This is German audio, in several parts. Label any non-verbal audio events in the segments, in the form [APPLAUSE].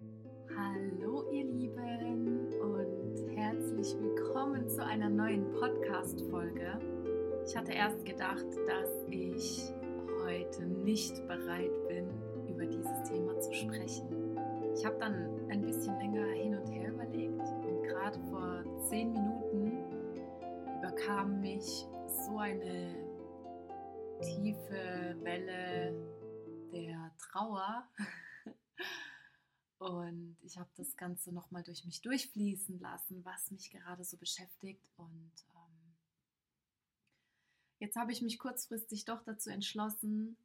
Hallo ihr Lieben und herzlich willkommen zu einer neuen Podcast-Folge. Ich hatte erst gedacht, dass ich heute nicht bereit bin, über dieses Thema zu sprechen. Ich habe dann ein bisschen länger hin und her überlegt und gerade vor zehn Minuten überkam mich so eine tiefe Welle der Trauer. Und ich habe das Ganze nochmal durch mich durchfließen lassen, was mich gerade so beschäftigt. Und ähm, jetzt habe ich mich kurzfristig doch dazu entschlossen,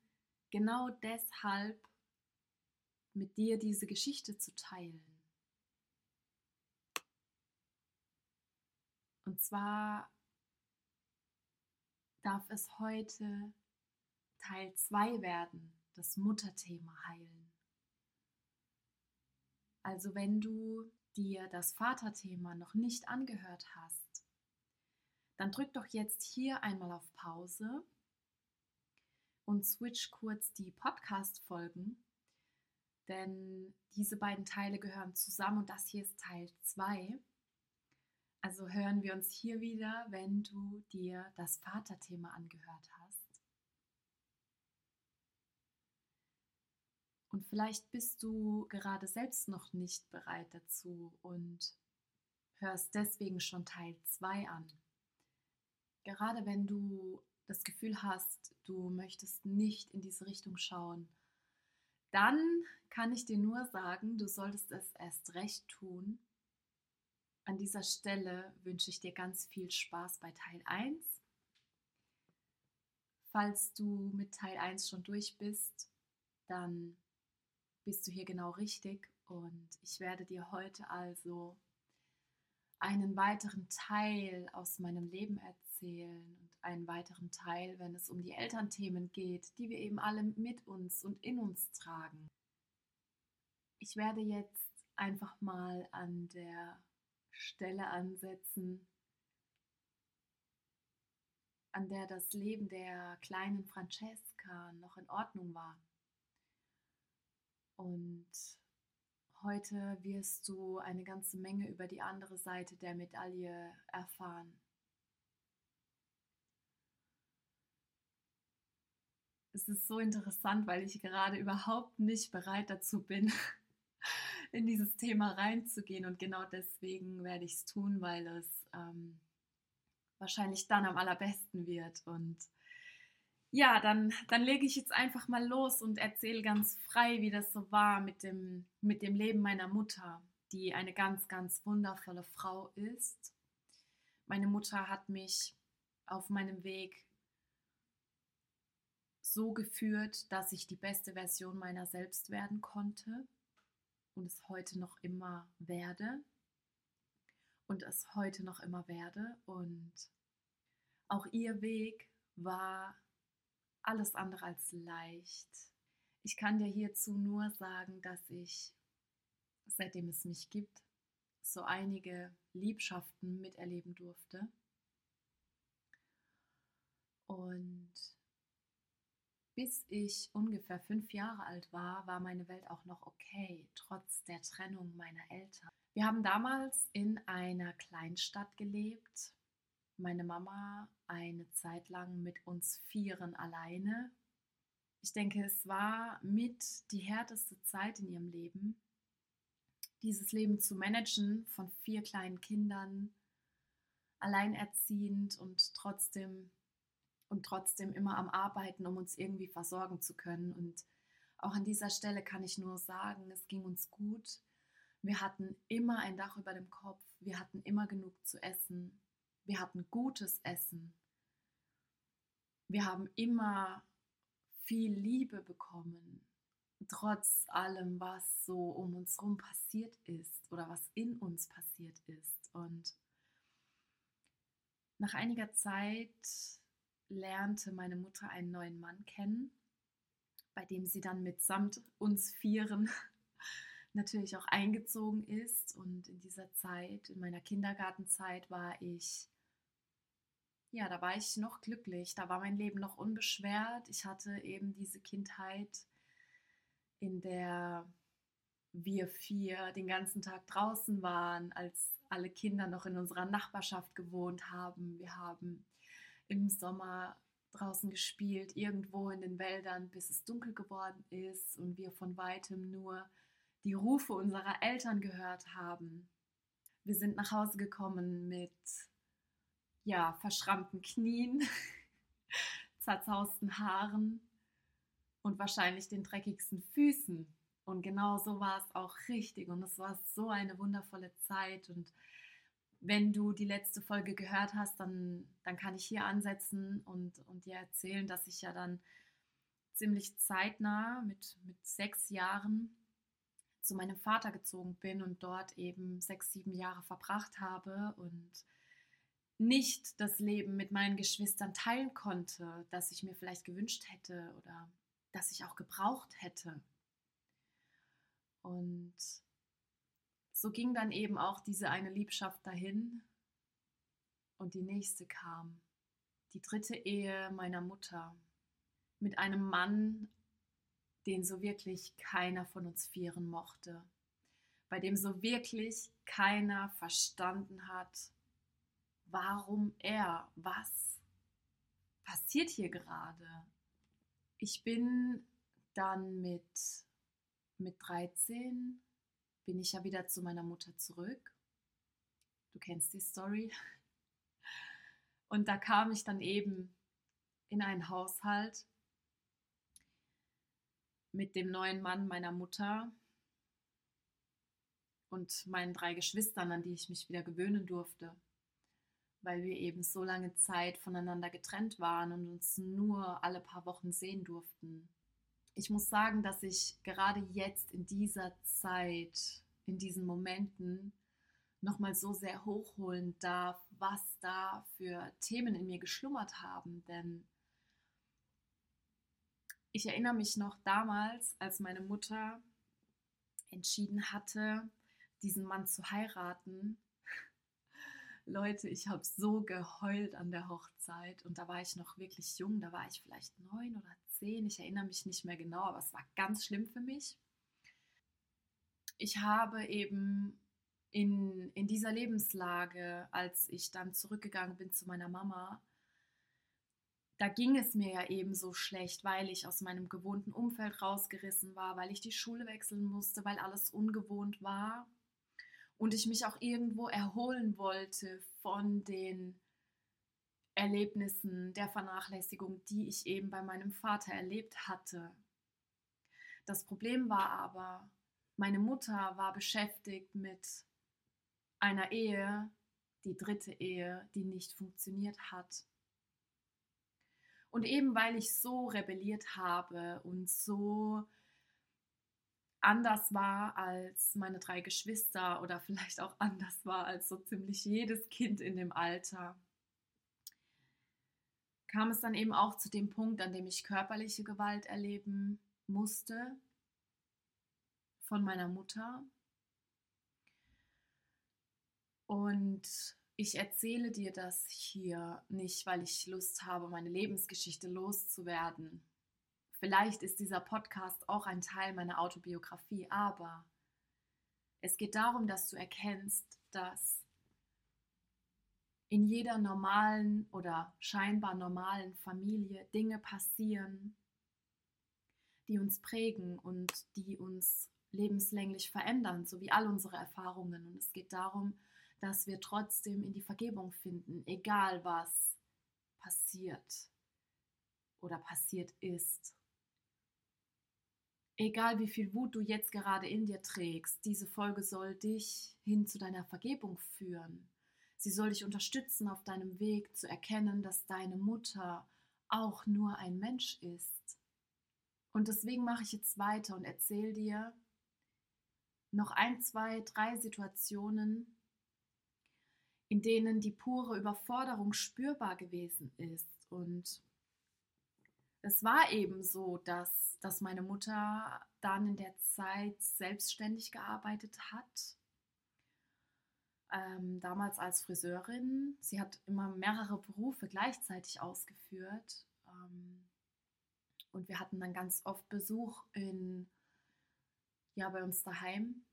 genau deshalb mit dir diese Geschichte zu teilen. Und zwar darf es heute Teil 2 werden, das Mutterthema heilen. Also wenn du dir das Vaterthema noch nicht angehört hast, dann drück doch jetzt hier einmal auf Pause und switch kurz die Podcast-Folgen, denn diese beiden Teile gehören zusammen und das hier ist Teil 2. Also hören wir uns hier wieder, wenn du dir das Vaterthema angehört hast. Und vielleicht bist du gerade selbst noch nicht bereit dazu und hörst deswegen schon Teil 2 an. Gerade wenn du das Gefühl hast, du möchtest nicht in diese Richtung schauen, dann kann ich dir nur sagen, du solltest es erst recht tun. An dieser Stelle wünsche ich dir ganz viel Spaß bei Teil 1. Falls du mit Teil 1 schon durch bist, dann bist du hier genau richtig und ich werde dir heute also einen weiteren Teil aus meinem Leben erzählen und einen weiteren Teil, wenn es um die Elternthemen geht, die wir eben alle mit uns und in uns tragen. Ich werde jetzt einfach mal an der Stelle ansetzen, an der das Leben der kleinen Francesca noch in Ordnung war. Und heute wirst du eine ganze Menge über die andere Seite der Medaille erfahren. Es ist so interessant, weil ich gerade überhaupt nicht bereit dazu bin, [LAUGHS] in dieses Thema reinzugehen. Und genau deswegen werde ich es tun, weil es ähm, wahrscheinlich dann am allerbesten wird. Und ja, dann, dann lege ich jetzt einfach mal los und erzähle ganz frei, wie das so war mit dem, mit dem Leben meiner Mutter, die eine ganz, ganz wundervolle Frau ist. Meine Mutter hat mich auf meinem Weg so geführt, dass ich die beste Version meiner selbst werden konnte und es heute noch immer werde und es heute noch immer werde. Und auch ihr Weg war alles andere als leicht. Ich kann dir hierzu nur sagen, dass ich, seitdem es mich gibt, so einige Liebschaften miterleben durfte. Und bis ich ungefähr fünf Jahre alt war, war meine Welt auch noch okay, trotz der Trennung meiner Eltern. Wir haben damals in einer Kleinstadt gelebt, meine Mama eine Zeit lang mit uns Vieren alleine. Ich denke, es war mit die härteste Zeit in ihrem Leben, dieses Leben zu managen von vier kleinen Kindern, alleinerziehend und trotzdem und trotzdem immer am Arbeiten, um uns irgendwie versorgen zu können. Und auch an dieser Stelle kann ich nur sagen, es ging uns gut. Wir hatten immer ein Dach über dem Kopf, wir hatten immer genug zu essen, wir hatten gutes Essen. Wir haben immer viel Liebe bekommen, trotz allem, was so um uns herum passiert ist oder was in uns passiert ist. Und nach einiger Zeit lernte meine Mutter einen neuen Mann kennen, bei dem sie dann mitsamt uns Vieren [LAUGHS] natürlich auch eingezogen ist. Und in dieser Zeit, in meiner Kindergartenzeit, war ich ja, da war ich noch glücklich, da war mein Leben noch unbeschwert. Ich hatte eben diese Kindheit, in der wir vier den ganzen Tag draußen waren, als alle Kinder noch in unserer Nachbarschaft gewohnt haben. Wir haben im Sommer draußen gespielt, irgendwo in den Wäldern, bis es dunkel geworden ist und wir von weitem nur die Rufe unserer Eltern gehört haben. Wir sind nach Hause gekommen mit ja, verschrammten Knien, [LAUGHS] zerzausten Haaren und wahrscheinlich den dreckigsten Füßen. Und genau so war es auch richtig. Und es war so eine wundervolle Zeit. Und wenn du die letzte Folge gehört hast, dann, dann kann ich hier ansetzen und, und dir erzählen, dass ich ja dann ziemlich zeitnah mit, mit sechs Jahren zu meinem Vater gezogen bin und dort eben sechs, sieben Jahre verbracht habe und nicht das Leben mit meinen Geschwistern teilen konnte, das ich mir vielleicht gewünscht hätte oder das ich auch gebraucht hätte. Und so ging dann eben auch diese eine Liebschaft dahin und die nächste kam. Die dritte Ehe meiner Mutter mit einem Mann, den so wirklich keiner von uns Vieren mochte, bei dem so wirklich keiner verstanden hat, warum er, was passiert hier gerade. Ich bin dann mit, mit 13 bin ich ja wieder zu meiner Mutter zurück. Du kennst die Story. Und da kam ich dann eben in einen Haushalt mit dem neuen Mann meiner Mutter und meinen drei Geschwistern, an die ich mich wieder gewöhnen durfte, weil wir eben so lange Zeit voneinander getrennt waren und uns nur alle paar Wochen sehen durften ich muss sagen, dass ich gerade jetzt in dieser Zeit, in diesen Momenten, nochmal so sehr hochholen darf, was da für Themen in mir geschlummert haben. Denn ich erinnere mich noch damals, als meine Mutter entschieden hatte, diesen Mann zu heiraten. Leute, ich habe so geheult an der Hochzeit und da war ich noch wirklich jung, da war ich vielleicht neun oder zehn, ich erinnere mich nicht mehr genau, aber es war ganz schlimm für mich. Ich habe eben in, in dieser Lebenslage, als ich dann zurückgegangen bin zu meiner Mama, da ging es mir ja eben so schlecht, weil ich aus meinem gewohnten Umfeld rausgerissen war, weil ich die Schule wechseln musste, weil alles ungewohnt war und ich mich auch irgendwo erholen wollte von den Erlebnissen der Vernachlässigung, die ich eben bei meinem Vater erlebt hatte. Das Problem war aber, meine Mutter war beschäftigt mit einer Ehe, die dritte Ehe, die nicht funktioniert hat. Und eben weil ich so rebelliert habe und so anders war als meine drei Geschwister oder vielleicht auch anders war als so ziemlich jedes Kind in dem Alter, kam es dann eben auch zu dem Punkt, an dem ich körperliche Gewalt erleben musste von meiner Mutter. Und ich erzähle dir das hier nicht, weil ich Lust habe, meine Lebensgeschichte loszuwerden. Vielleicht ist dieser Podcast auch ein Teil meiner Autobiografie, aber es geht darum, dass du erkennst, dass in jeder normalen oder scheinbar normalen Familie Dinge passieren, die uns prägen und die uns lebenslänglich verändern, so wie all unsere Erfahrungen. Und es geht darum, dass wir trotzdem in die Vergebung finden, egal was passiert oder passiert ist. Egal wie viel Wut du jetzt gerade in dir trägst, diese Folge soll dich hin zu deiner Vergebung führen. Sie soll dich unterstützen auf deinem Weg zu erkennen, dass deine Mutter auch nur ein Mensch ist. Und deswegen mache ich jetzt weiter und erzähle dir noch ein, zwei, drei Situationen, in denen die pure Überforderung spürbar gewesen ist. Und es war eben so, dass, dass meine Mutter dann in der Zeit selbstständig gearbeitet hat ähm, damals als Friseurin. Sie hat immer mehrere Berufe gleichzeitig ausgeführt. Ähm, und wir hatten dann ganz oft Besuch in ja bei uns daheim,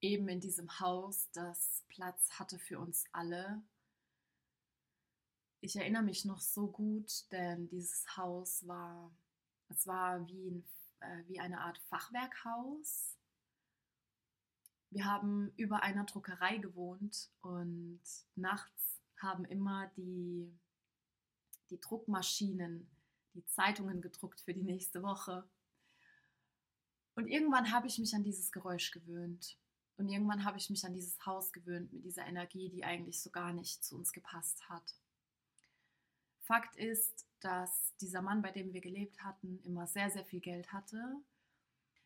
eben in diesem Haus, das Platz hatte für uns alle. Ich erinnere mich noch so gut, denn dieses Haus war, es war wie, ein, äh, wie eine Art Fachwerkhaus. Wir haben über einer Druckerei gewohnt und nachts haben immer die, die Druckmaschinen die Zeitungen gedruckt für die nächste Woche. Und irgendwann habe ich mich an dieses Geräusch gewöhnt. Und irgendwann habe ich mich an dieses Haus gewöhnt mit dieser Energie, die eigentlich so gar nicht zu uns gepasst hat. Fakt ist, dass dieser Mann, bei dem wir gelebt hatten, immer sehr, sehr viel Geld hatte.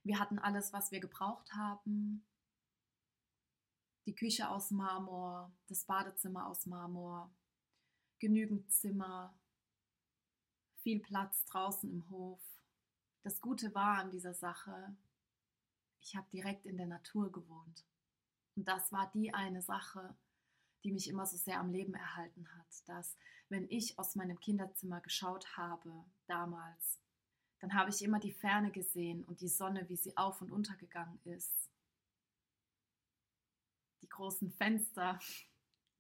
Wir hatten alles, was wir gebraucht haben. Die Küche aus Marmor, das Badezimmer aus Marmor, genügend Zimmer, viel Platz draußen im Hof. Das Gute war an dieser Sache, ich habe direkt in der Natur gewohnt. Und das war die eine Sache, die mich immer so sehr am Leben erhalten hat, dass wenn ich aus meinem Kinderzimmer geschaut habe, damals, dann habe ich immer die Ferne gesehen und die Sonne, wie sie auf und untergegangen ist. Die großen Fenster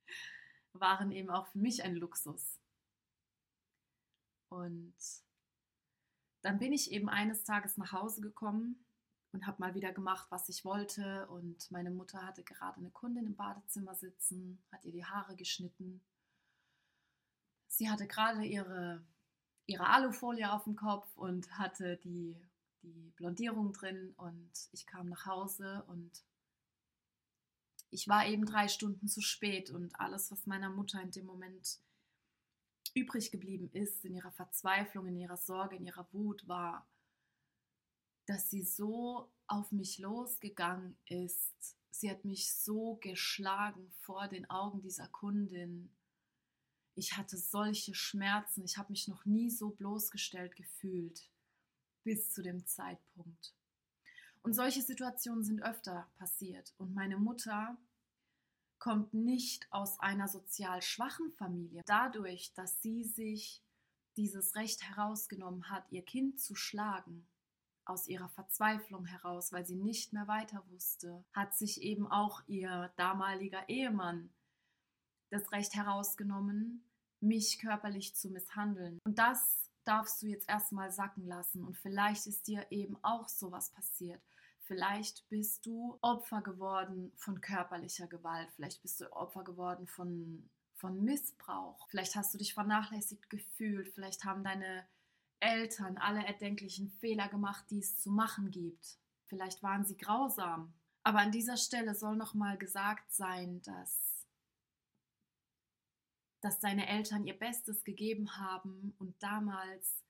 [LAUGHS] waren eben auch für mich ein Luxus. Und dann bin ich eben eines Tages nach Hause gekommen und habe mal wieder gemacht, was ich wollte. Und meine Mutter hatte gerade eine Kundin im Badezimmer sitzen, hat ihr die Haare geschnitten. Sie hatte gerade ihre, ihre Alufolie auf dem Kopf und hatte die, die Blondierung drin. Und ich kam nach Hause und ich war eben drei Stunden zu spät. Und alles, was meiner Mutter in dem Moment übrig geblieben ist in ihrer Verzweiflung, in ihrer Sorge, in ihrer Wut, war, dass sie so auf mich losgegangen ist. Sie hat mich so geschlagen vor den Augen dieser Kundin. Ich hatte solche Schmerzen. Ich habe mich noch nie so bloßgestellt gefühlt bis zu dem Zeitpunkt. Und solche Situationen sind öfter passiert. Und meine Mutter kommt nicht aus einer sozial schwachen Familie. Dadurch, dass sie sich dieses Recht herausgenommen hat, ihr Kind zu schlagen, aus ihrer Verzweiflung heraus, weil sie nicht mehr weiter wusste, hat sich eben auch ihr damaliger Ehemann das Recht herausgenommen, mich körperlich zu misshandeln. Und das darfst du jetzt erstmal sacken lassen. Und vielleicht ist dir eben auch sowas passiert. Vielleicht bist du Opfer geworden von körperlicher Gewalt. Vielleicht bist du Opfer geworden von, von Missbrauch. Vielleicht hast du dich vernachlässigt gefühlt. Vielleicht haben deine Eltern alle erdenklichen Fehler gemacht, die es zu machen gibt. Vielleicht waren sie grausam. Aber an dieser Stelle soll nochmal gesagt sein, dass, dass deine Eltern ihr Bestes gegeben haben und damals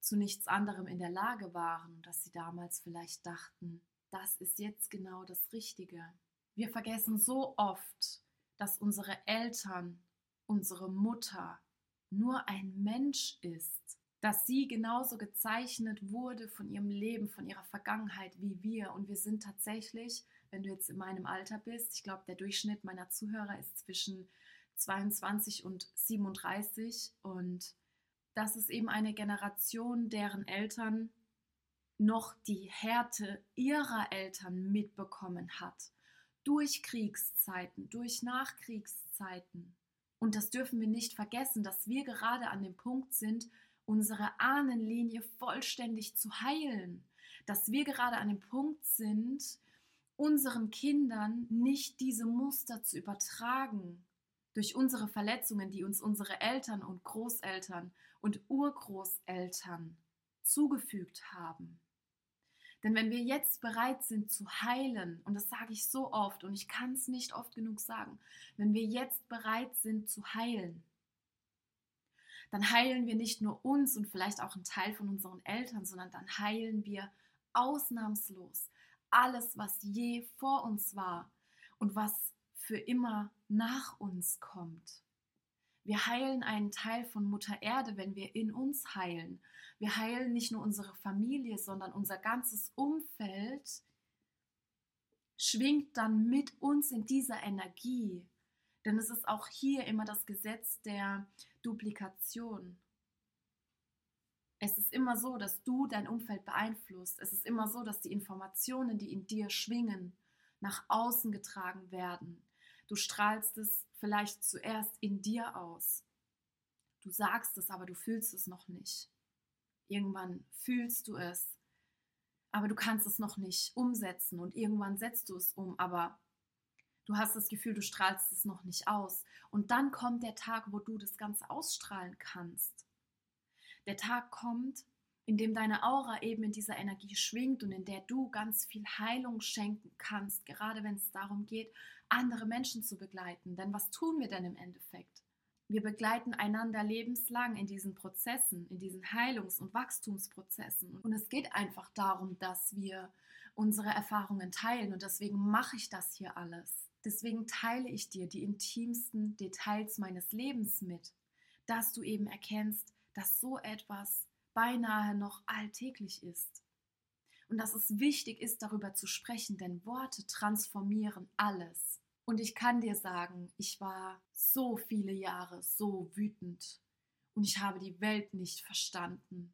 zu nichts anderem in der Lage waren und dass sie damals vielleicht dachten, das ist jetzt genau das Richtige. Wir vergessen so oft, dass unsere Eltern, unsere Mutter nur ein Mensch ist, dass sie genauso gezeichnet wurde von ihrem Leben, von ihrer Vergangenheit wie wir. Und wir sind tatsächlich, wenn du jetzt in meinem Alter bist, ich glaube, der Durchschnitt meiner Zuhörer ist zwischen 22 und 37 und das ist eben eine Generation, deren Eltern noch die Härte ihrer Eltern mitbekommen hat. Durch Kriegszeiten, durch Nachkriegszeiten. Und das dürfen wir nicht vergessen, dass wir gerade an dem Punkt sind, unsere Ahnenlinie vollständig zu heilen. Dass wir gerade an dem Punkt sind, unseren Kindern nicht diese Muster zu übertragen, durch unsere Verletzungen, die uns unsere Eltern und Großeltern und Urgroßeltern zugefügt haben. Denn wenn wir jetzt bereit sind zu heilen, und das sage ich so oft und ich kann es nicht oft genug sagen, wenn wir jetzt bereit sind zu heilen, dann heilen wir nicht nur uns und vielleicht auch einen Teil von unseren Eltern, sondern dann heilen wir ausnahmslos alles, was je vor uns war und was für immer nach uns kommt. Wir heilen einen Teil von Mutter Erde, wenn wir in uns heilen. Wir heilen nicht nur unsere Familie, sondern unser ganzes Umfeld schwingt dann mit uns in dieser Energie. Denn es ist auch hier immer das Gesetz der Duplikation. Es ist immer so, dass du dein Umfeld beeinflusst. Es ist immer so, dass die Informationen, die in dir schwingen, nach außen getragen werden. Du strahlst es vielleicht zuerst in dir aus. Du sagst es, aber du fühlst es noch nicht. Irgendwann fühlst du es, aber du kannst es noch nicht umsetzen und irgendwann setzt du es um, aber du hast das Gefühl, du strahlst es noch nicht aus. Und dann kommt der Tag, wo du das Ganze ausstrahlen kannst. Der Tag kommt, in dem deine Aura eben in dieser Energie schwingt und in der du ganz viel Heilung schenken kannst, gerade wenn es darum geht, andere Menschen zu begleiten. Denn was tun wir denn im Endeffekt? Wir begleiten einander lebenslang in diesen Prozessen, in diesen Heilungs- und Wachstumsprozessen. Und es geht einfach darum, dass wir unsere Erfahrungen teilen. Und deswegen mache ich das hier alles. Deswegen teile ich dir die intimsten Details meines Lebens mit, dass du eben erkennst, dass so etwas beinahe noch alltäglich ist. Und dass es wichtig ist, darüber zu sprechen, denn Worte transformieren alles. Und ich kann dir sagen, ich war so viele Jahre so wütend und ich habe die Welt nicht verstanden.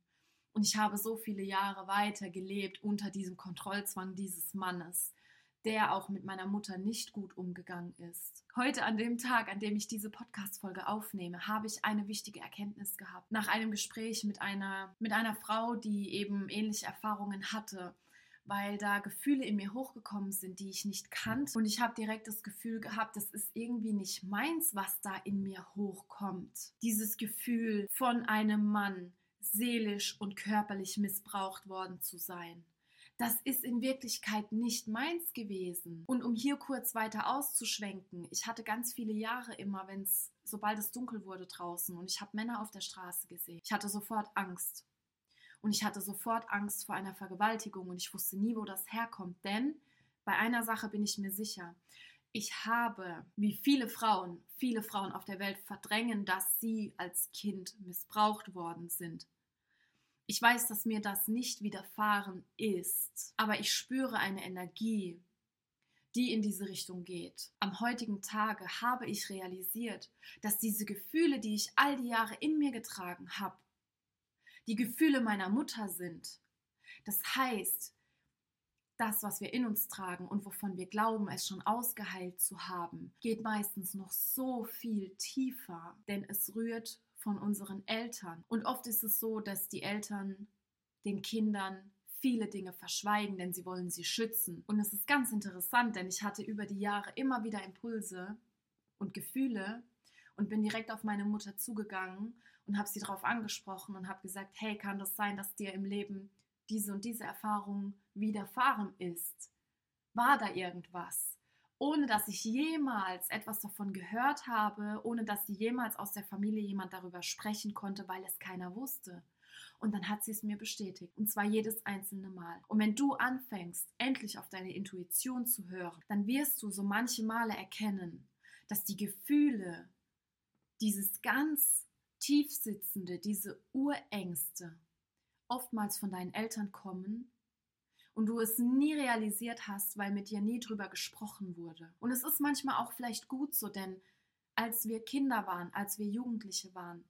Und ich habe so viele Jahre weiter gelebt unter diesem Kontrollzwang dieses Mannes, der auch mit meiner Mutter nicht gut umgegangen ist. Heute an dem Tag, an dem ich diese Podcast-Folge aufnehme, habe ich eine wichtige Erkenntnis gehabt. Nach einem Gespräch mit einer, mit einer Frau, die eben ähnliche Erfahrungen hatte, weil da Gefühle in mir hochgekommen sind, die ich nicht kannte. Und ich habe direkt das Gefühl gehabt, das ist irgendwie nicht meins, was da in mir hochkommt. Dieses Gefühl von einem Mann seelisch und körperlich missbraucht worden zu sein das ist in Wirklichkeit nicht meins gewesen. Und um hier kurz weiter auszuschwenken, ich hatte ganz viele Jahre immer, wenn es, sobald es dunkel wurde draußen und ich habe Männer auf der Straße gesehen, ich hatte sofort Angst. Und ich hatte sofort Angst vor einer Vergewaltigung und ich wusste nie, wo das herkommt. Denn bei einer Sache bin ich mir sicher. Ich habe, wie viele Frauen, viele Frauen auf der Welt verdrängen, dass sie als Kind missbraucht worden sind. Ich weiß, dass mir das nicht widerfahren ist, aber ich spüre eine Energie, die in diese Richtung geht. Am heutigen Tage habe ich realisiert, dass diese Gefühle, die ich all die Jahre in mir getragen habe, die Gefühle meiner Mutter sind. Das heißt, das, was wir in uns tragen und wovon wir glauben, es schon ausgeheilt zu haben, geht meistens noch so viel tiefer, denn es rührt von unseren Eltern. Und oft ist es so, dass die Eltern den Kindern viele Dinge verschweigen, denn sie wollen sie schützen. Und es ist ganz interessant, denn ich hatte über die Jahre immer wieder Impulse und Gefühle und bin direkt auf meine Mutter zugegangen und habe sie darauf angesprochen und habe gesagt, hey, kann das sein, dass dir im Leben diese und diese Erfahrung widerfahren ist? War da irgendwas? Ohne dass ich jemals etwas davon gehört habe, ohne dass sie jemals aus der Familie jemand darüber sprechen konnte, weil es keiner wusste. Und dann hat sie es mir bestätigt. Und zwar jedes einzelne Mal. Und wenn du anfängst, endlich auf deine Intuition zu hören, dann wirst du so manche Male erkennen, dass die Gefühle, dieses ganz tiefsitzende, diese Urängste oftmals von deinen Eltern kommen und du es nie realisiert hast, weil mit dir nie drüber gesprochen wurde. Und es ist manchmal auch vielleicht gut so, denn als wir Kinder waren, als wir Jugendliche waren,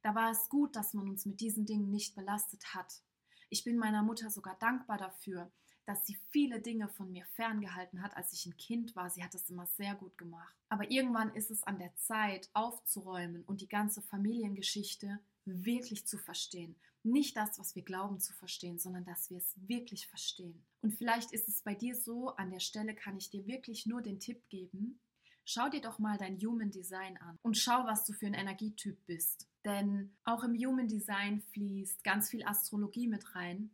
da war es gut, dass man uns mit diesen Dingen nicht belastet hat. Ich bin meiner Mutter sogar dankbar dafür, dass sie viele Dinge von mir ferngehalten hat, als ich ein Kind war. Sie hat das immer sehr gut gemacht. Aber irgendwann ist es an der Zeit, aufzuräumen und die ganze Familiengeschichte wirklich zu verstehen. Nicht das, was wir glauben zu verstehen, sondern dass wir es wirklich verstehen. Und vielleicht ist es bei dir so, an der Stelle kann ich dir wirklich nur den Tipp geben, schau dir doch mal dein Human Design an und schau, was du für ein Energietyp bist. Denn auch im Human Design fließt ganz viel Astrologie mit rein.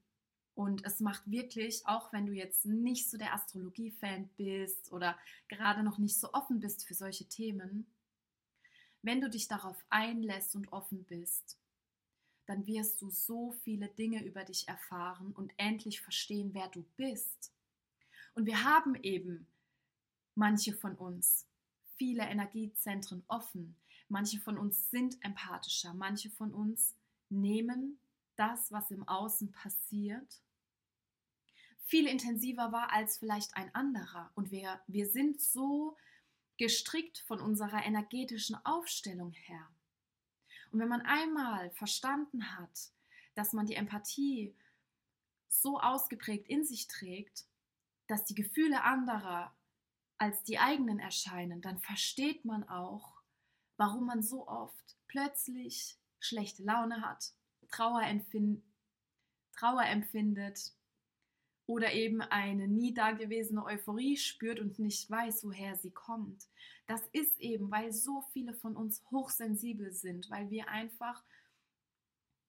Und es macht wirklich, auch wenn du jetzt nicht so der Astrologie-Fan bist oder gerade noch nicht so offen bist für solche Themen, wenn du dich darauf einlässt und offen bist, dann wirst du so viele Dinge über dich erfahren und endlich verstehen, wer du bist. Und wir haben eben, manche von uns, viele Energiezentren offen. Manche von uns sind empathischer, manche von uns nehmen das, was im Außen passiert, viel intensiver wahr als vielleicht ein anderer. Und wir, wir sind so gestrickt von unserer energetischen Aufstellung her. Und wenn man einmal verstanden hat, dass man die Empathie so ausgeprägt in sich trägt, dass die Gefühle anderer als die eigenen erscheinen, dann versteht man auch, warum man so oft plötzlich schlechte Laune hat, Trauer, Trauer empfindet oder eben eine nie dagewesene Euphorie spürt und nicht weiß, woher sie kommt. Das ist eben, weil so viele von uns hochsensibel sind, weil wir einfach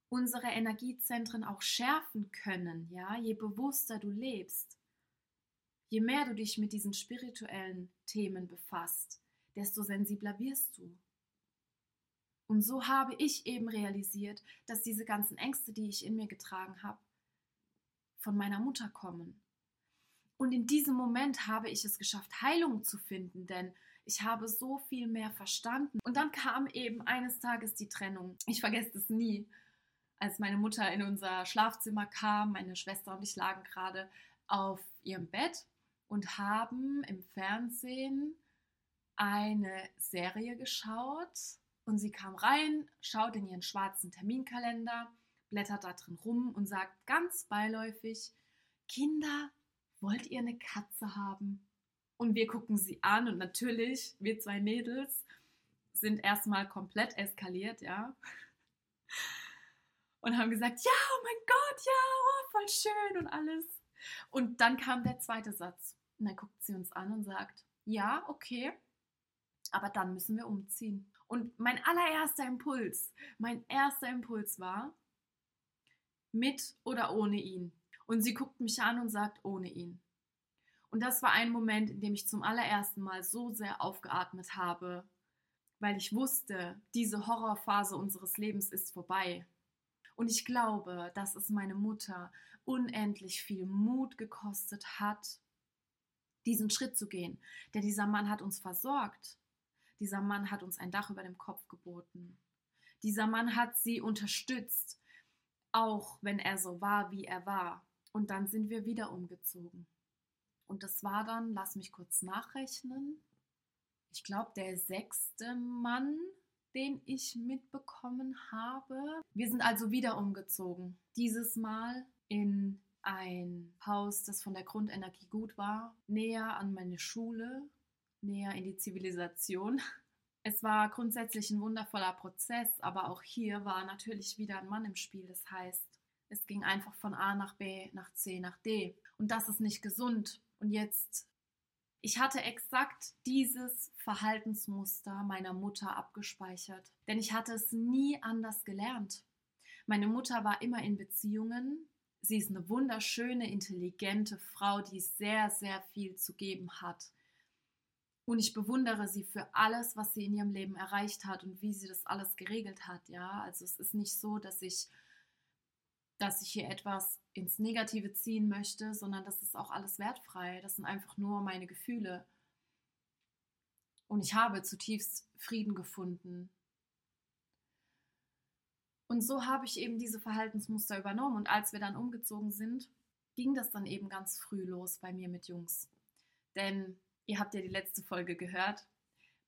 unsere Energiezentren auch schärfen können, ja, je bewusster du lebst. Je mehr du dich mit diesen spirituellen Themen befasst, desto sensibler wirst du. Und so habe ich eben realisiert, dass diese ganzen Ängste, die ich in mir getragen habe, von meiner Mutter kommen. Und in diesem Moment habe ich es geschafft, Heilung zu finden, denn ich habe so viel mehr verstanden. Und dann kam eben eines Tages die Trennung. Ich vergesse es nie als meine Mutter in unser Schlafzimmer kam, meine Schwester und ich lagen gerade auf ihrem Bett und haben im Fernsehen eine Serie geschaut. Und sie kam rein, schaut in ihren schwarzen Terminkalender, blättert da drin rum und sagt ganz beiläufig, Kinder, wollt ihr eine Katze haben? Und wir gucken sie an und natürlich, wir zwei Mädels sind erstmal komplett eskaliert, ja und haben gesagt, ja, oh mein Gott, ja, oh, voll schön und alles. Und dann kam der zweite Satz. Und dann guckt sie uns an und sagt, ja, okay, aber dann müssen wir umziehen. Und mein allererster Impuls, mein erster Impuls war, mit oder ohne ihn. Und sie guckt mich an und sagt, ohne ihn. Und das war ein Moment, in dem ich zum allerersten Mal so sehr aufgeatmet habe, weil ich wusste, diese Horrorphase unseres Lebens ist vorbei. Und ich glaube, dass es meine Mutter unendlich viel Mut gekostet hat, diesen Schritt zu gehen. Denn dieser Mann hat uns versorgt. Dieser Mann hat uns ein Dach über dem Kopf geboten. Dieser Mann hat sie unterstützt, auch wenn er so war, wie er war. Und dann sind wir wieder umgezogen. Und das war dann, lass mich kurz nachrechnen, ich glaube, der sechste Mann, den ich mitbekommen habe. Wir sind also wieder umgezogen. Dieses Mal in ein Haus, das von der Grundenergie gut war, näher an meine Schule, näher in die Zivilisation. [LAUGHS] Es war grundsätzlich ein wundervoller Prozess, aber auch hier war natürlich wieder ein Mann im Spiel. Das heißt, es ging einfach von A nach B, nach C, nach D. Und das ist nicht gesund. Und jetzt ich hatte exakt dieses Verhaltensmuster meiner Mutter abgespeichert, denn ich hatte es nie anders gelernt. Meine Mutter war immer in Beziehungen. Sie ist eine wunderschöne, intelligente Frau, die sehr, sehr viel zu geben hat. Und ich bewundere sie für alles, was sie in ihrem Leben erreicht hat und wie sie das alles geregelt hat. Ja, also es ist nicht so, dass ich dass ich hier etwas ins Negative ziehen möchte, sondern das ist auch alles wertfrei. Das sind einfach nur meine Gefühle. Und ich habe zutiefst Frieden gefunden. Und so habe ich eben diese Verhaltensmuster übernommen. Und als wir dann umgezogen sind, ging das dann eben ganz früh los bei mir mit Jungs. Denn ihr habt ja die letzte Folge gehört.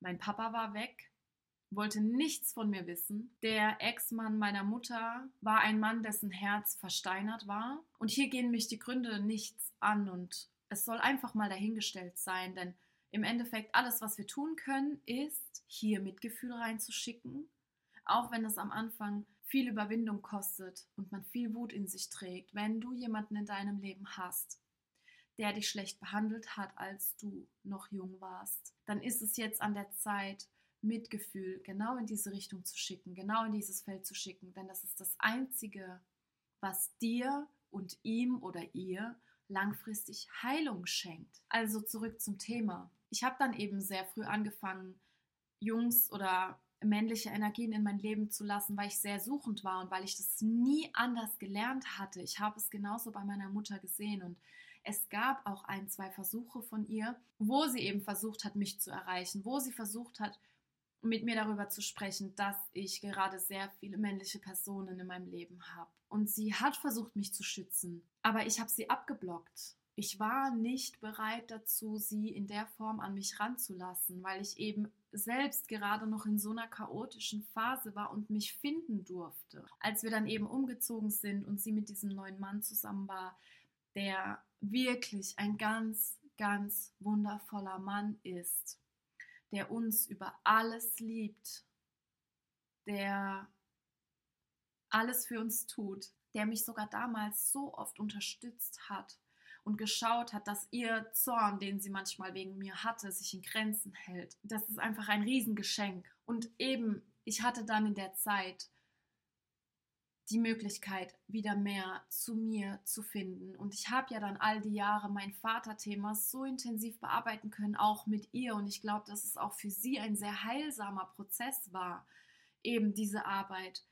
Mein Papa war weg wollte nichts von mir wissen. Der Ex-Mann meiner Mutter war ein Mann, dessen Herz versteinert war. Und hier gehen mich die Gründe nichts an und es soll einfach mal dahingestellt sein, denn im Endeffekt alles, was wir tun können, ist, hier Mitgefühl reinzuschicken, auch wenn es am Anfang viel Überwindung kostet und man viel Wut in sich trägt, wenn du jemanden in deinem Leben hast, der dich schlecht behandelt hat, als du noch jung warst, dann ist es jetzt an der Zeit, Mitgefühl genau in diese Richtung zu schicken, genau in dieses Feld zu schicken, denn das ist das Einzige, was dir und ihm oder ihr langfristig Heilung schenkt. Also zurück zum Thema. Ich habe dann eben sehr früh angefangen, Jungs oder männliche Energien in mein Leben zu lassen, weil ich sehr suchend war und weil ich das nie anders gelernt hatte. Ich habe es genauso bei meiner Mutter gesehen und es gab auch ein, zwei Versuche von ihr, wo sie eben versucht hat, mich zu erreichen, wo sie versucht hat, mit mir darüber zu sprechen, dass ich gerade sehr viele männliche Personen in meinem Leben habe. Und sie hat versucht, mich zu schützen, aber ich habe sie abgeblockt. ich war nicht bereit dazu, sie in der Form an mich ranzulassen, weil ich eben selbst gerade noch in so einer chaotischen Phase war und mich finden durfte. Als wir dann eben umgezogen sind und sie mit diesem neuen Mann zusammen war, der wirklich ein ganz, ganz wundervoller Mann ist, der uns über alles liebt, der alles für uns tut, der mich sogar damals so oft unterstützt hat und geschaut hat, dass ihr Zorn, den sie manchmal wegen mir hatte, sich in Grenzen hält. Das ist einfach ein Riesengeschenk. Und eben, ich hatte dann in der Zeit die Möglichkeit, wieder mehr zu mir zu finden. Und ich habe ja dann all die Jahre mein Vaterthema so intensiv bearbeiten können, auch mit ihr. Und ich glaube, dass es auch für sie ein sehr heilsamer Prozess war, eben diese Arbeit.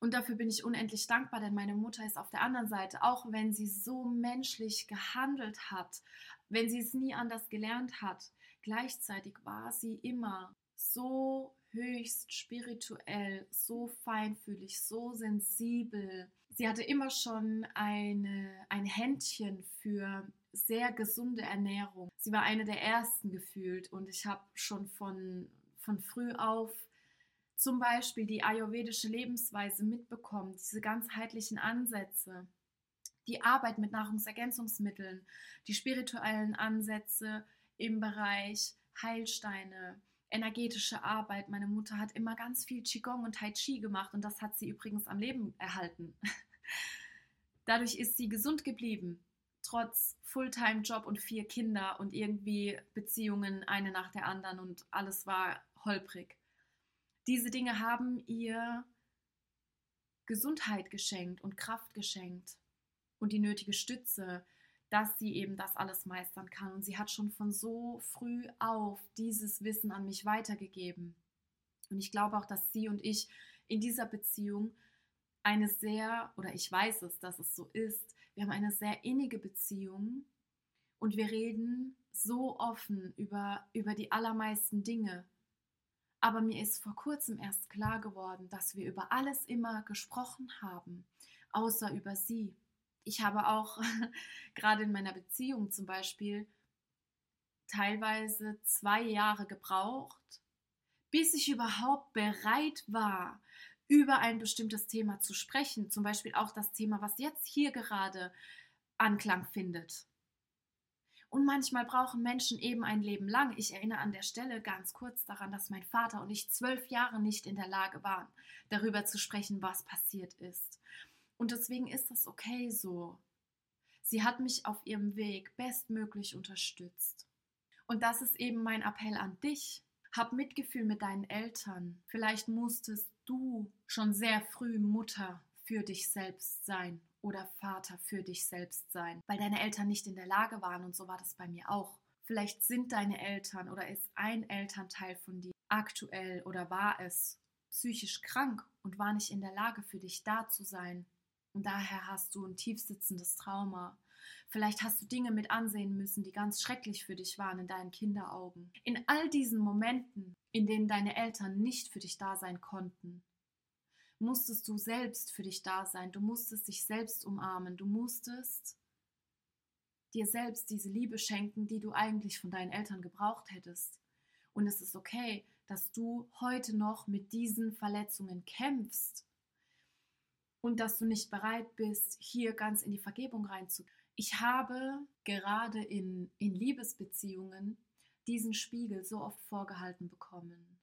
Und dafür bin ich unendlich dankbar, denn meine Mutter ist auf der anderen Seite, auch wenn sie so menschlich gehandelt hat, wenn sie es nie anders gelernt hat, gleichzeitig war sie immer so höchst spirituell, so feinfühlig, so sensibel. Sie hatte immer schon eine, ein Händchen für sehr gesunde Ernährung. Sie war eine der ersten gefühlt und ich habe schon von, von früh auf zum Beispiel die ayurvedische Lebensweise mitbekommen, diese ganzheitlichen Ansätze, die Arbeit mit Nahrungsergänzungsmitteln, die spirituellen Ansätze im Bereich Heilsteine, energetische Arbeit. Meine Mutter hat immer ganz viel Qigong und Tai Chi gemacht und das hat sie übrigens am Leben erhalten. [LAUGHS] Dadurch ist sie gesund geblieben, trotz Fulltime-Job und vier Kinder und irgendwie Beziehungen eine nach der anderen und alles war holprig. Diese Dinge haben ihr Gesundheit geschenkt und Kraft geschenkt und die nötige Stütze, dass sie eben das alles meistern kann. Und sie hat schon von so früh auf dieses Wissen an mich weitergegeben. Und ich glaube auch, dass sie und ich in dieser Beziehung eine sehr, oder ich weiß es, dass es so ist, wir haben eine sehr innige Beziehung und wir reden so offen über, über die allermeisten Dinge. Aber mir ist vor kurzem erst klar geworden, dass wir über alles immer gesprochen haben, außer über sie. Ich habe auch [LAUGHS] gerade in meiner Beziehung zum Beispiel teilweise zwei Jahre gebraucht, bis ich überhaupt bereit war, über ein bestimmtes Thema zu sprechen. Zum Beispiel auch das Thema, was jetzt hier gerade Anklang findet. Und manchmal brauchen Menschen eben ein Leben lang. Ich erinnere an der Stelle ganz kurz daran, dass mein Vater und ich zwölf Jahre nicht in der Lage waren, darüber zu sprechen, was passiert ist. Und deswegen ist das okay so. Sie hat mich auf ihrem Weg bestmöglich unterstützt. Und das ist eben mein Appell an dich. Hab Mitgefühl mit deinen Eltern. Vielleicht musstest du schon sehr früh Mutter für dich selbst sein oder Vater für dich selbst sein, weil deine Eltern nicht in der Lage waren und so war das bei mir auch. Vielleicht sind deine Eltern oder ist ein Elternteil von dir aktuell oder war es psychisch krank und war nicht in der Lage für dich da zu sein. Und daher hast du ein tiefsitzendes Trauma. Vielleicht hast du Dinge mit ansehen müssen, die ganz schrecklich für dich waren in deinen Kinderaugen. In all diesen Momenten, in denen deine Eltern nicht für dich da sein konnten, musstest du selbst für dich da sein, du musstest dich selbst umarmen, du musstest dir selbst diese Liebe schenken, die du eigentlich von deinen Eltern gebraucht hättest. Und es ist okay, dass du heute noch mit diesen Verletzungen kämpfst und dass du nicht bereit bist, hier ganz in die Vergebung reinzugehen. Ich habe gerade in, in Liebesbeziehungen diesen Spiegel so oft vorgehalten bekommen.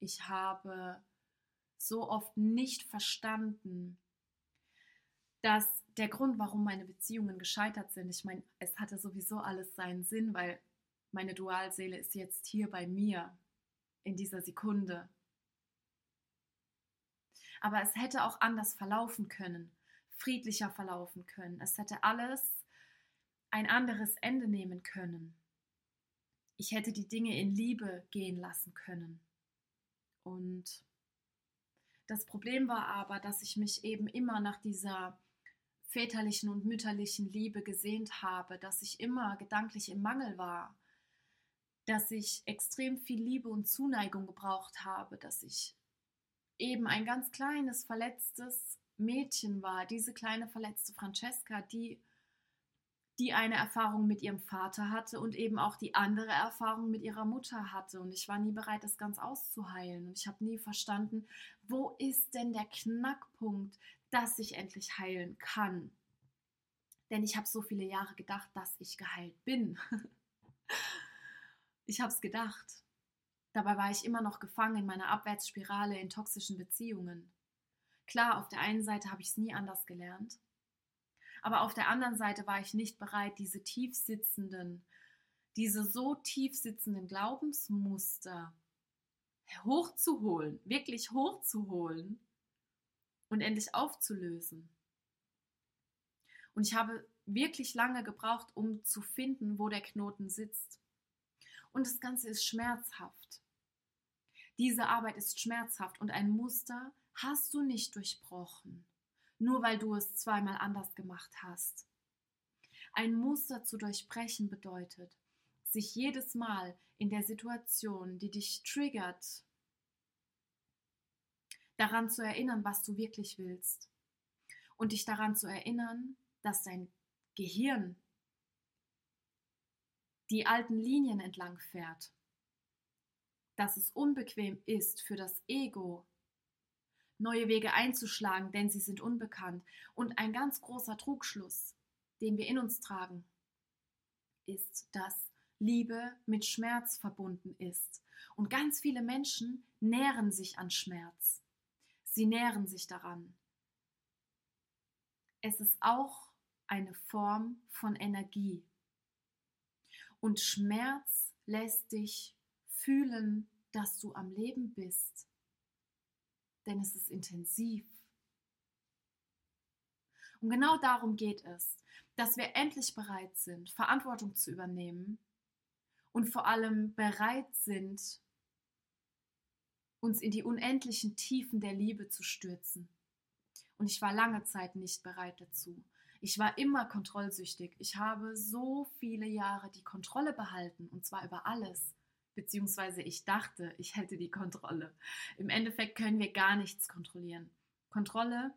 Ich habe so oft nicht verstanden, dass der Grund, warum meine Beziehungen gescheitert sind, ich meine, es hatte sowieso alles seinen Sinn, weil meine Dualseele ist jetzt hier bei mir in dieser Sekunde. Aber es hätte auch anders verlaufen können, friedlicher verlaufen können. Es hätte alles ein anderes Ende nehmen können. Ich hätte die Dinge in Liebe gehen lassen können. Und das Problem war aber, dass ich mich eben immer nach dieser väterlichen und mütterlichen Liebe gesehnt habe, dass ich immer gedanklich im Mangel war, dass ich extrem viel Liebe und Zuneigung gebraucht habe, dass ich eben ein ganz kleines, verletztes Mädchen war, diese kleine verletzte Francesca, die die eine Erfahrung mit ihrem Vater hatte und eben auch die andere Erfahrung mit ihrer Mutter hatte. Und ich war nie bereit, das ganz auszuheilen. Und ich habe nie verstanden, wo ist denn der Knackpunkt, dass ich endlich heilen kann. Denn ich habe so viele Jahre gedacht, dass ich geheilt bin. [LAUGHS] ich habe es gedacht. Dabei war ich immer noch gefangen in meiner Abwärtsspirale in toxischen Beziehungen. Klar, auf der einen Seite habe ich es nie anders gelernt. Aber auf der anderen Seite war ich nicht bereit, diese tief sitzenden, diese so tief sitzenden Glaubensmuster hochzuholen, wirklich hochzuholen und endlich aufzulösen. Und ich habe wirklich lange gebraucht, um zu finden, wo der Knoten sitzt. Und das Ganze ist schmerzhaft. Diese Arbeit ist schmerzhaft und ein Muster hast du nicht durchbrochen, nur weil du es zweimal anders gemacht hast. Ein Muster zu durchbrechen bedeutet, sich jedes Mal in der Situation, die dich triggert, daran zu erinnern, was du wirklich willst. Und dich daran zu erinnern, dass dein Gehirn die alten Linien entlang fährt. Dass es unbequem ist für das Ego, neue Wege einzuschlagen, denn sie sind unbekannt. Und ein ganz großer Trugschluss, den wir in uns tragen, ist, dass Liebe mit Schmerz verbunden ist. Und ganz viele Menschen nähren sich an Schmerz. Sie nähren sich daran. Es ist auch eine Form von Energie. Und Schmerz lässt dich fühlen, dass du am Leben bist. Denn es ist intensiv. Und genau darum geht es, dass wir endlich bereit sind, Verantwortung zu übernehmen und vor allem bereit sind, uns in die unendlichen Tiefen der Liebe zu stürzen. Und ich war lange Zeit nicht bereit dazu. Ich war immer kontrollsüchtig. Ich habe so viele Jahre die Kontrolle behalten, und zwar über alles. Beziehungsweise ich dachte, ich hätte die Kontrolle. Im Endeffekt können wir gar nichts kontrollieren. Kontrolle,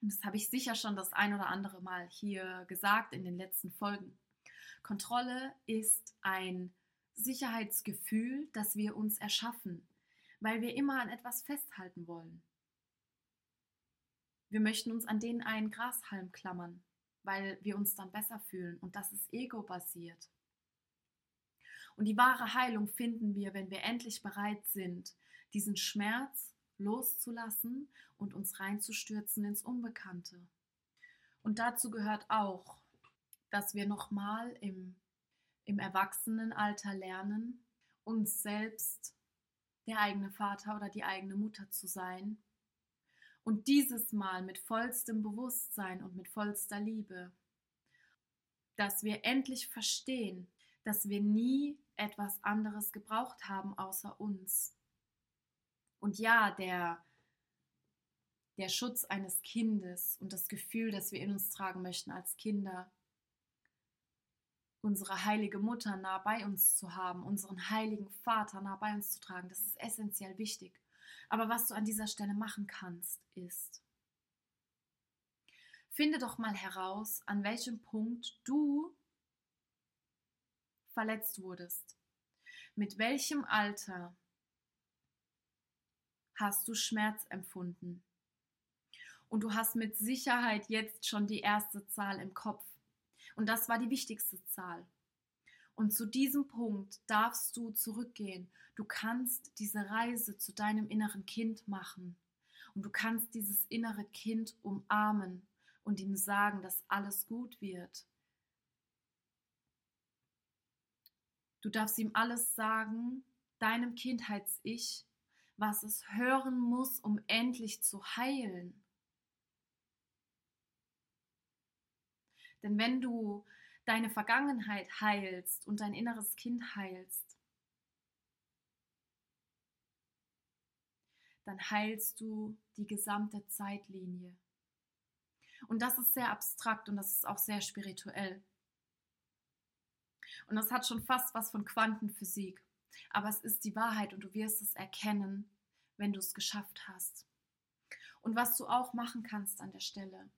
das habe ich sicher schon das ein oder andere Mal hier gesagt in den letzten Folgen. Kontrolle ist ein Sicherheitsgefühl, das wir uns erschaffen weil wir immer an etwas festhalten wollen. Wir möchten uns an den einen Grashalm klammern, weil wir uns dann besser fühlen und das ist ego-basiert. Und die wahre Heilung finden wir, wenn wir endlich bereit sind, diesen Schmerz loszulassen und uns reinzustürzen ins Unbekannte. Und dazu gehört auch, dass wir nochmal im, im Erwachsenenalter lernen, uns selbst der eigene Vater oder die eigene Mutter zu sein. Und dieses Mal mit vollstem Bewusstsein und mit vollster Liebe, dass wir endlich verstehen, dass wir nie etwas anderes gebraucht haben außer uns. Und ja, der, der Schutz eines Kindes und das Gefühl, das wir in uns tragen möchten als Kinder, unsere heilige Mutter nah bei uns zu haben, unseren heiligen Vater nah bei uns zu tragen, das ist essentiell wichtig. Aber was du an dieser Stelle machen kannst, ist, finde doch mal heraus, an welchem Punkt du verletzt wurdest. Mit welchem Alter hast du Schmerz empfunden? Und du hast mit Sicherheit jetzt schon die erste Zahl im Kopf. Und das war die wichtigste Zahl. Und zu diesem Punkt darfst du zurückgehen. Du kannst diese Reise zu deinem inneren Kind machen. Und du kannst dieses innere Kind umarmen und ihm sagen, dass alles gut wird. Du darfst ihm alles sagen, deinem Kindheits-Ich, was es hören muss, um endlich zu heilen. Denn wenn du deine Vergangenheit heilst und dein inneres Kind heilst, dann heilst du die gesamte Zeitlinie. Und das ist sehr abstrakt und das ist auch sehr spirituell. Und das hat schon fast was von Quantenphysik. Aber es ist die Wahrheit und du wirst es erkennen, wenn du es geschafft hast. Und was du auch machen kannst an der Stelle,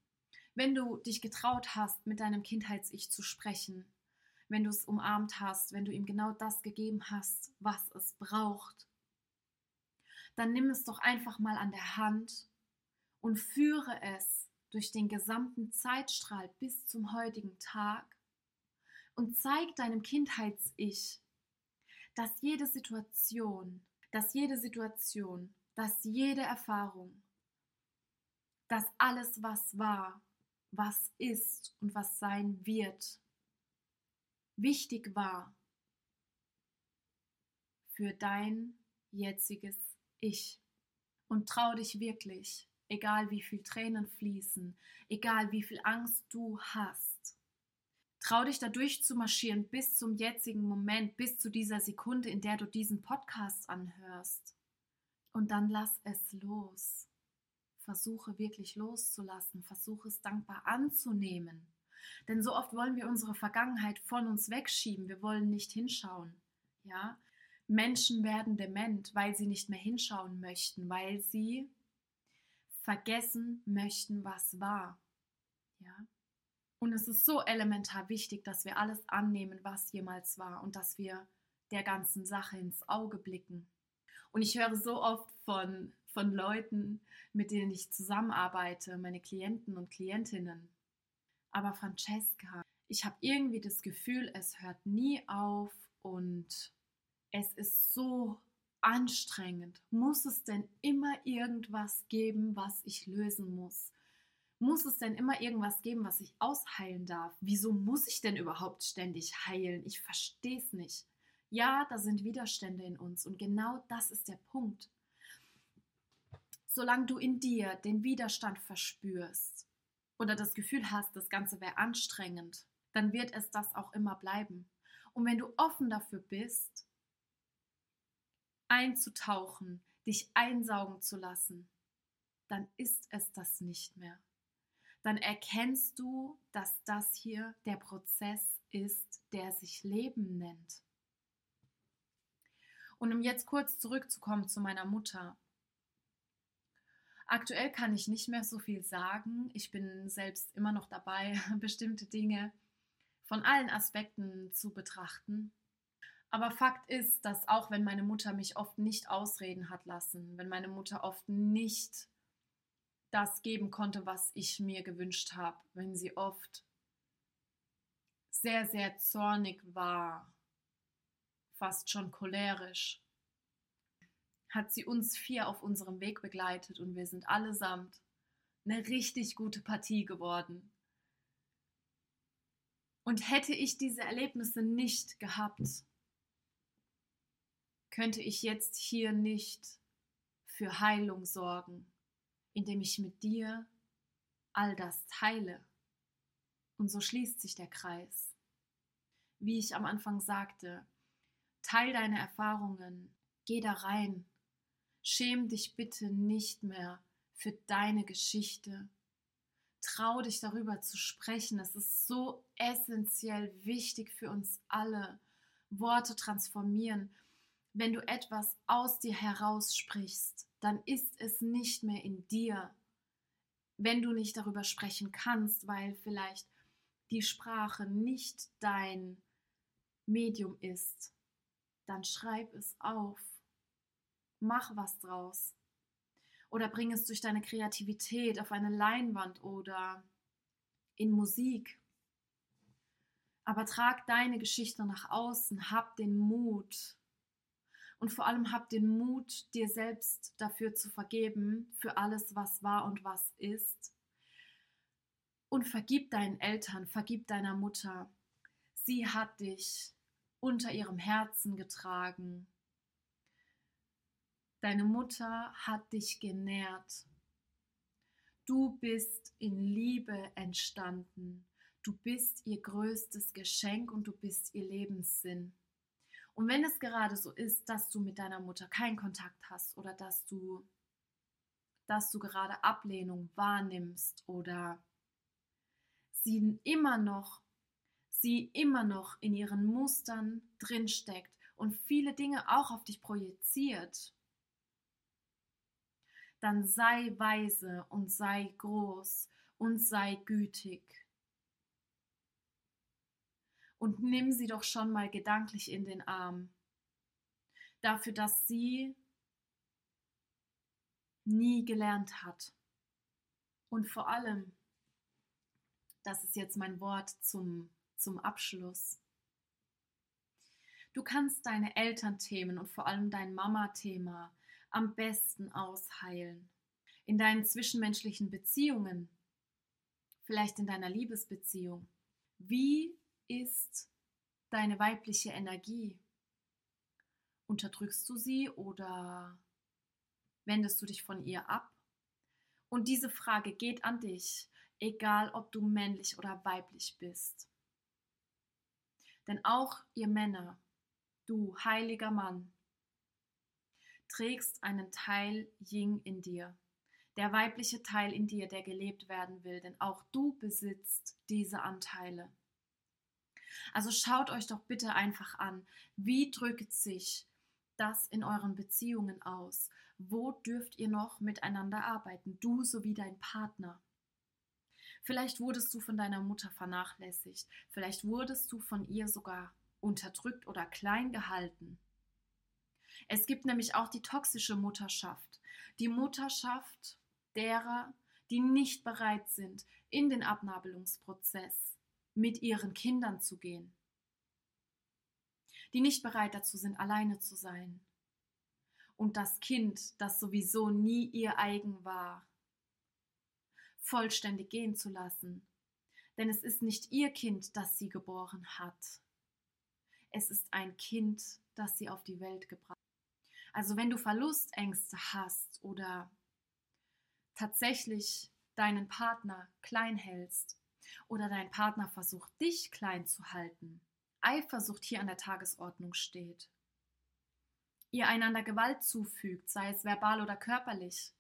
Wenn du dich getraut hast, mit deinem Kindheits-Ich zu sprechen, wenn du es umarmt hast, wenn du ihm genau das gegeben hast, was es braucht, dann nimm es doch einfach mal an der Hand und führe es durch den gesamten Zeitstrahl bis zum heutigen Tag und zeig deinem Kindheits-Ich, dass jede Situation, dass jede Situation, dass jede Erfahrung, dass alles, was war, was ist und was sein wird, wichtig war für dein jetziges Ich. Und trau dich wirklich, egal wie viel Tränen fließen, egal wie viel Angst du hast. Trau dich da durchzumarschieren bis zum jetzigen Moment, bis zu dieser Sekunde, in der du diesen Podcast anhörst. Und dann lass es los. Versuche wirklich loszulassen, versuche es dankbar anzunehmen. Denn so oft wollen wir unsere Vergangenheit von uns wegschieben, wir wollen nicht hinschauen. Ja? Menschen werden dement, weil sie nicht mehr hinschauen möchten, weil sie vergessen möchten, was war. Ja? Und es ist so elementar wichtig, dass wir alles annehmen, was jemals war und dass wir der ganzen Sache ins Auge blicken. Und ich höre so oft von, von Leuten, mit denen ich zusammenarbeite, meine Klienten und Klientinnen. Aber Francesca, ich habe irgendwie das Gefühl, es hört nie auf und es ist so anstrengend. Muss es denn immer irgendwas geben, was ich lösen muss? Muss es denn immer irgendwas geben, was ich ausheilen darf? Wieso muss ich denn überhaupt ständig heilen? Ich verstehe es nicht. Ja, da sind Widerstände in uns und genau das ist der Punkt. Solange du in dir den Widerstand verspürst oder das Gefühl hast, das Ganze wäre anstrengend, dann wird es das auch immer bleiben. Und wenn du offen dafür bist, einzutauchen, dich einsaugen zu lassen, dann ist es das nicht mehr. Dann erkennst du, dass das hier der Prozess ist, der sich Leben nennt. Und um jetzt kurz zurückzukommen zu meiner Mutter. Aktuell kann ich nicht mehr so viel sagen. Ich bin selbst immer noch dabei, [LAUGHS] bestimmte Dinge von allen Aspekten zu betrachten. Aber Fakt ist, dass auch wenn meine Mutter mich oft nicht ausreden hat lassen, wenn meine Mutter oft nicht das geben konnte, was ich mir gewünscht habe, wenn sie oft sehr, sehr zornig war, fast schon cholerisch, hat sie uns vier auf unserem Weg begleitet und wir sind allesamt eine richtig gute Partie geworden. Und hätte ich diese Erlebnisse nicht gehabt, könnte ich jetzt hier nicht für Heilung sorgen, indem ich mit dir all das teile. Und so schließt sich der Kreis. Wie ich am Anfang sagte, teil deine Erfahrungen, geh da rein, schäm dich bitte nicht mehr für deine Geschichte. Trau dich darüber zu sprechen. Es ist so essentiell wichtig für uns alle. Worte transformieren wenn du etwas aus dir heraussprichst, dann ist es nicht mehr in dir. Wenn du nicht darüber sprechen kannst, weil vielleicht die Sprache nicht dein Medium ist, dann schreib es auf. Mach was draus. Oder bring es durch deine Kreativität auf eine Leinwand oder in Musik. Aber trag deine Geschichte nach außen, hab den Mut, und vor allem hab den Mut, dir selbst dafür zu vergeben, für alles, was war und was ist. Und vergib deinen Eltern, vergib deiner Mutter. Sie hat dich unter ihrem Herzen getragen. Deine Mutter hat dich genährt. Du bist in Liebe entstanden. Du bist ihr größtes Geschenk und du bist ihr Lebenssinn. Und wenn es gerade so ist, dass du mit deiner Mutter keinen Kontakt hast oder dass du, dass du gerade Ablehnung wahrnimmst oder sie immer noch, sie immer noch in ihren Mustern drinsteckt und viele Dinge auch auf dich projiziert, dann sei weise und sei groß und sei gütig. Und nimm sie doch schon mal gedanklich in den Arm. Dafür, dass sie nie gelernt hat. Und vor allem, das ist jetzt mein Wort zum, zum Abschluss. Du kannst deine Elternthemen und vor allem dein Mama-Thema am besten ausheilen. In deinen zwischenmenschlichen Beziehungen, vielleicht in deiner Liebesbeziehung. Wie ist deine weibliche Energie? Unterdrückst du sie oder wendest du dich von ihr ab? Und diese Frage geht an dich, egal ob du männlich oder weiblich bist. Denn auch ihr Männer, du heiliger Mann, trägst einen Teil Ying in dir, der weibliche Teil in dir, der gelebt werden will, denn auch du besitzt diese Anteile. Also schaut euch doch bitte einfach an, wie drückt sich das in euren Beziehungen aus? Wo dürft ihr noch miteinander arbeiten, du sowie dein Partner? Vielleicht wurdest du von deiner Mutter vernachlässigt, vielleicht wurdest du von ihr sogar unterdrückt oder klein gehalten. Es gibt nämlich auch die toxische Mutterschaft, die Mutterschaft derer, die nicht bereit sind, in den Abnabelungsprozess mit ihren Kindern zu gehen, die nicht bereit dazu sind, alleine zu sein. Und das Kind, das sowieso nie ihr eigen war, vollständig gehen zu lassen. Denn es ist nicht ihr Kind, das sie geboren hat. Es ist ein Kind, das sie auf die Welt gebracht hat. Also wenn du Verlustängste hast oder tatsächlich deinen Partner klein hältst oder dein Partner versucht, dich klein zu halten, Eifersucht hier an der Tagesordnung steht, ihr einander Gewalt zufügt, sei es verbal oder körperlich,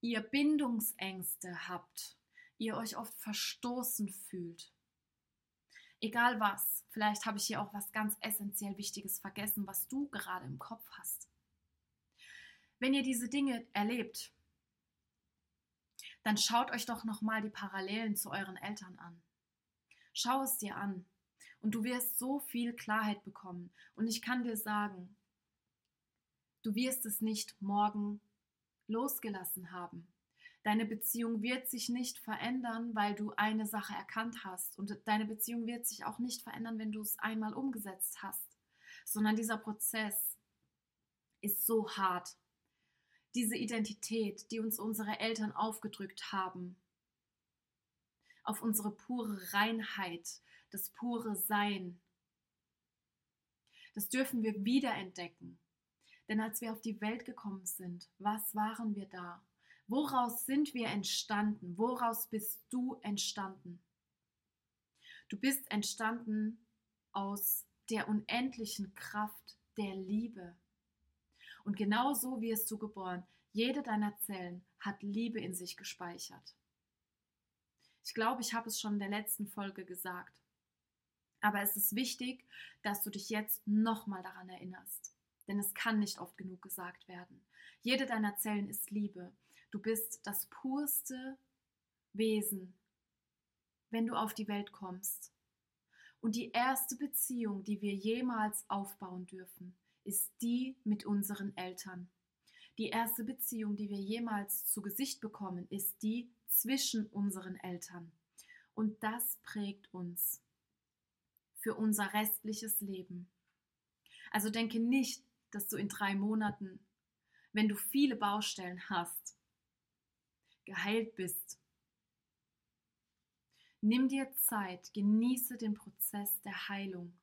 ihr Bindungsängste habt, ihr euch oft verstoßen fühlt. Egal was, vielleicht habe ich hier auch was ganz essentiell Wichtiges vergessen, was du gerade im Kopf hast. Wenn ihr diese Dinge erlebt, dann schaut euch doch nochmal die Parallelen zu euren Eltern an. Schau es dir an und du wirst so viel Klarheit bekommen. Und ich kann dir sagen, du wirst es nicht morgen losgelassen haben. Deine Beziehung wird sich nicht verändern, weil du eine Sache erkannt hast. Und deine Beziehung wird sich auch nicht verändern, wenn du es einmal umgesetzt hast. Sondern dieser Prozess ist so hart. Diese Identität, die uns unsere Eltern aufgedrückt haben, auf unsere pure Reinheit, das pure Sein, das dürfen wir wiederentdecken. Denn als wir auf die Welt gekommen sind, was waren wir da? Woraus sind wir entstanden? Woraus bist du entstanden? Du bist entstanden aus der unendlichen Kraft der Liebe. Und genau so wirst du geboren. Jede deiner Zellen hat Liebe in sich gespeichert. Ich glaube, ich habe es schon in der letzten Folge gesagt. Aber es ist wichtig, dass du dich jetzt nochmal daran erinnerst denn es kann nicht oft genug gesagt werden. Jede deiner Zellen ist Liebe. Du bist das purste Wesen, wenn du auf die Welt kommst. Und die erste Beziehung, die wir jemals aufbauen dürfen, ist die mit unseren Eltern. Die erste Beziehung, die wir jemals zu Gesicht bekommen, ist die zwischen unseren Eltern. Und das prägt uns für unser restliches Leben. Also denke nicht, dass du in drei Monaten, wenn du viele Baustellen hast, geheilt bist. Nimm dir Zeit, genieße den Prozess der Heilung.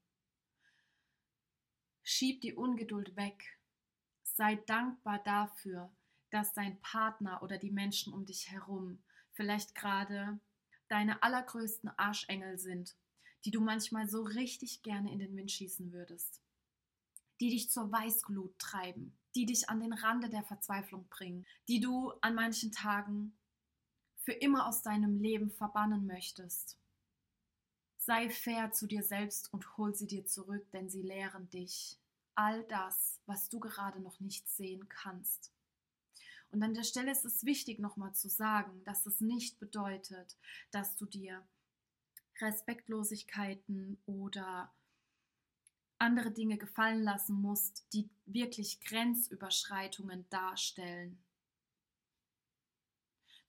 Schieb die Ungeduld weg. Sei dankbar dafür, dass dein Partner oder die Menschen um dich herum vielleicht gerade deine allergrößten Arschengel sind, die du manchmal so richtig gerne in den Wind schießen würdest die dich zur Weißglut treiben, die dich an den Rande der Verzweiflung bringen, die du an manchen Tagen für immer aus deinem Leben verbannen möchtest. Sei fair zu dir selbst und hol sie dir zurück, denn sie lehren dich all das, was du gerade noch nicht sehen kannst. Und an der Stelle ist es wichtig, nochmal zu sagen, dass es nicht bedeutet, dass du dir Respektlosigkeiten oder andere Dinge gefallen lassen musst, die wirklich Grenzüberschreitungen darstellen.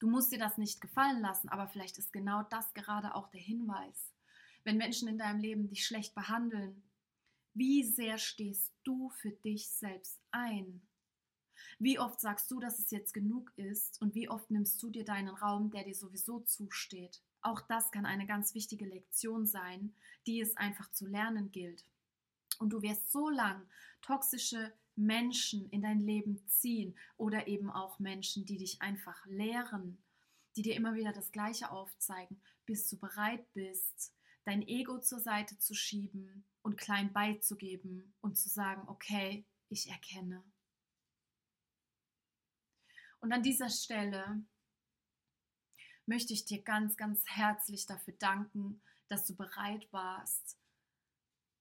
Du musst dir das nicht gefallen lassen, aber vielleicht ist genau das gerade auch der Hinweis. Wenn Menschen in deinem Leben dich schlecht behandeln, wie sehr stehst du für dich selbst ein? Wie oft sagst du, dass es jetzt genug ist und wie oft nimmst du dir deinen Raum, der dir sowieso zusteht? Auch das kann eine ganz wichtige Lektion sein, die es einfach zu lernen gilt. Und du wirst so lang toxische Menschen in dein Leben ziehen oder eben auch Menschen, die dich einfach lehren, die dir immer wieder das Gleiche aufzeigen, bis du bereit bist, dein Ego zur Seite zu schieben und klein beizugeben und zu sagen, okay, ich erkenne. Und an dieser Stelle möchte ich dir ganz, ganz herzlich dafür danken, dass du bereit warst,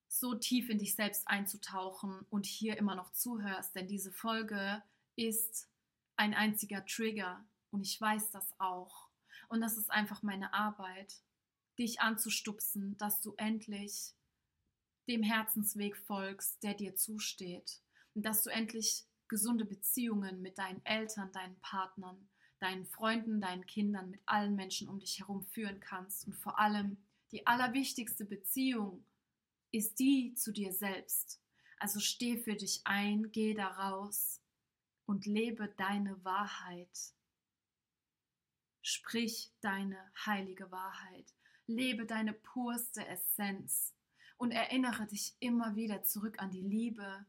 so tief in dich selbst einzutauchen und hier immer noch zuhörst, denn diese Folge ist ein einziger Trigger und ich weiß das auch. Und das ist einfach meine Arbeit, dich anzustupsen, dass du endlich dem Herzensweg folgst, der dir zusteht und dass du endlich gesunde Beziehungen mit deinen Eltern, deinen Partnern, deinen Freunden, deinen Kindern, mit allen Menschen um dich herum führen kannst und vor allem die allerwichtigste Beziehung ist die zu dir selbst. Also steh für dich ein, geh da raus und lebe deine Wahrheit. Sprich deine heilige Wahrheit. Lebe deine purste Essenz und erinnere dich immer wieder zurück an die Liebe,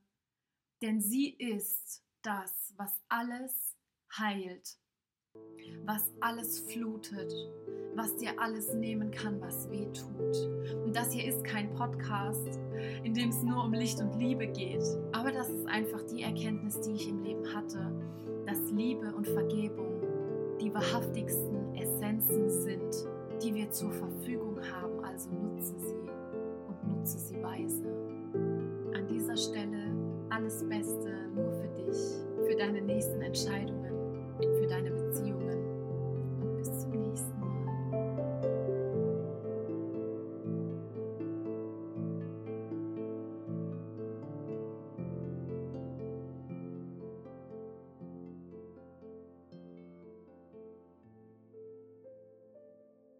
denn sie ist das, was alles heilt, was alles flutet was dir alles nehmen kann, was weh tut. Und das hier ist kein Podcast, in dem es nur um Licht und Liebe geht. Aber das ist einfach die Erkenntnis, die ich im Leben hatte, dass Liebe und Vergebung die wahrhaftigsten Essenzen sind, die wir zur Verfügung haben. Also nutze sie und nutze sie weise. An dieser Stelle alles Beste nur für dich, für deine nächsten Entscheidungen, für deine